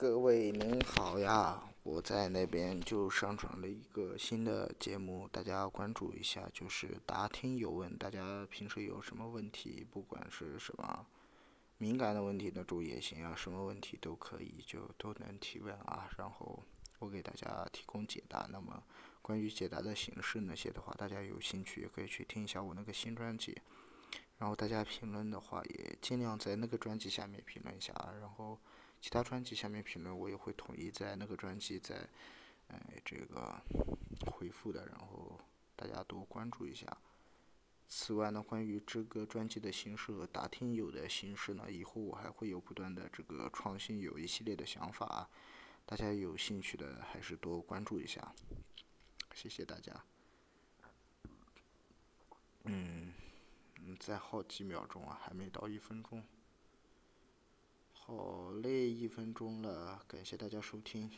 各位您好呀，我在那边就上传了一个新的节目，大家关注一下，就是答听有问。大家平时有什么问题，不管是什么敏感的问题，那种也行啊，什么问题都可以，就都能提问啊。然后我给大家提供解答。那么关于解答的形式那些的话，大家有兴趣也可以去听一下我那个新专辑。然后大家评论的话，也尽量在那个专辑下面评论一下啊。然后。其他专辑下面评论我也会统一在那个专辑在，哎这个回复的，然后大家多关注一下。此外呢，关于这个专辑的形式和打听友的形式呢，以后我还会有不断的这个创新，有一系列的想法，大家有兴趣的还是多关注一下。谢谢大家。嗯，嗯，再耗几秒钟啊，还没到一分钟。好嘞，一分钟了，感谢大家收听。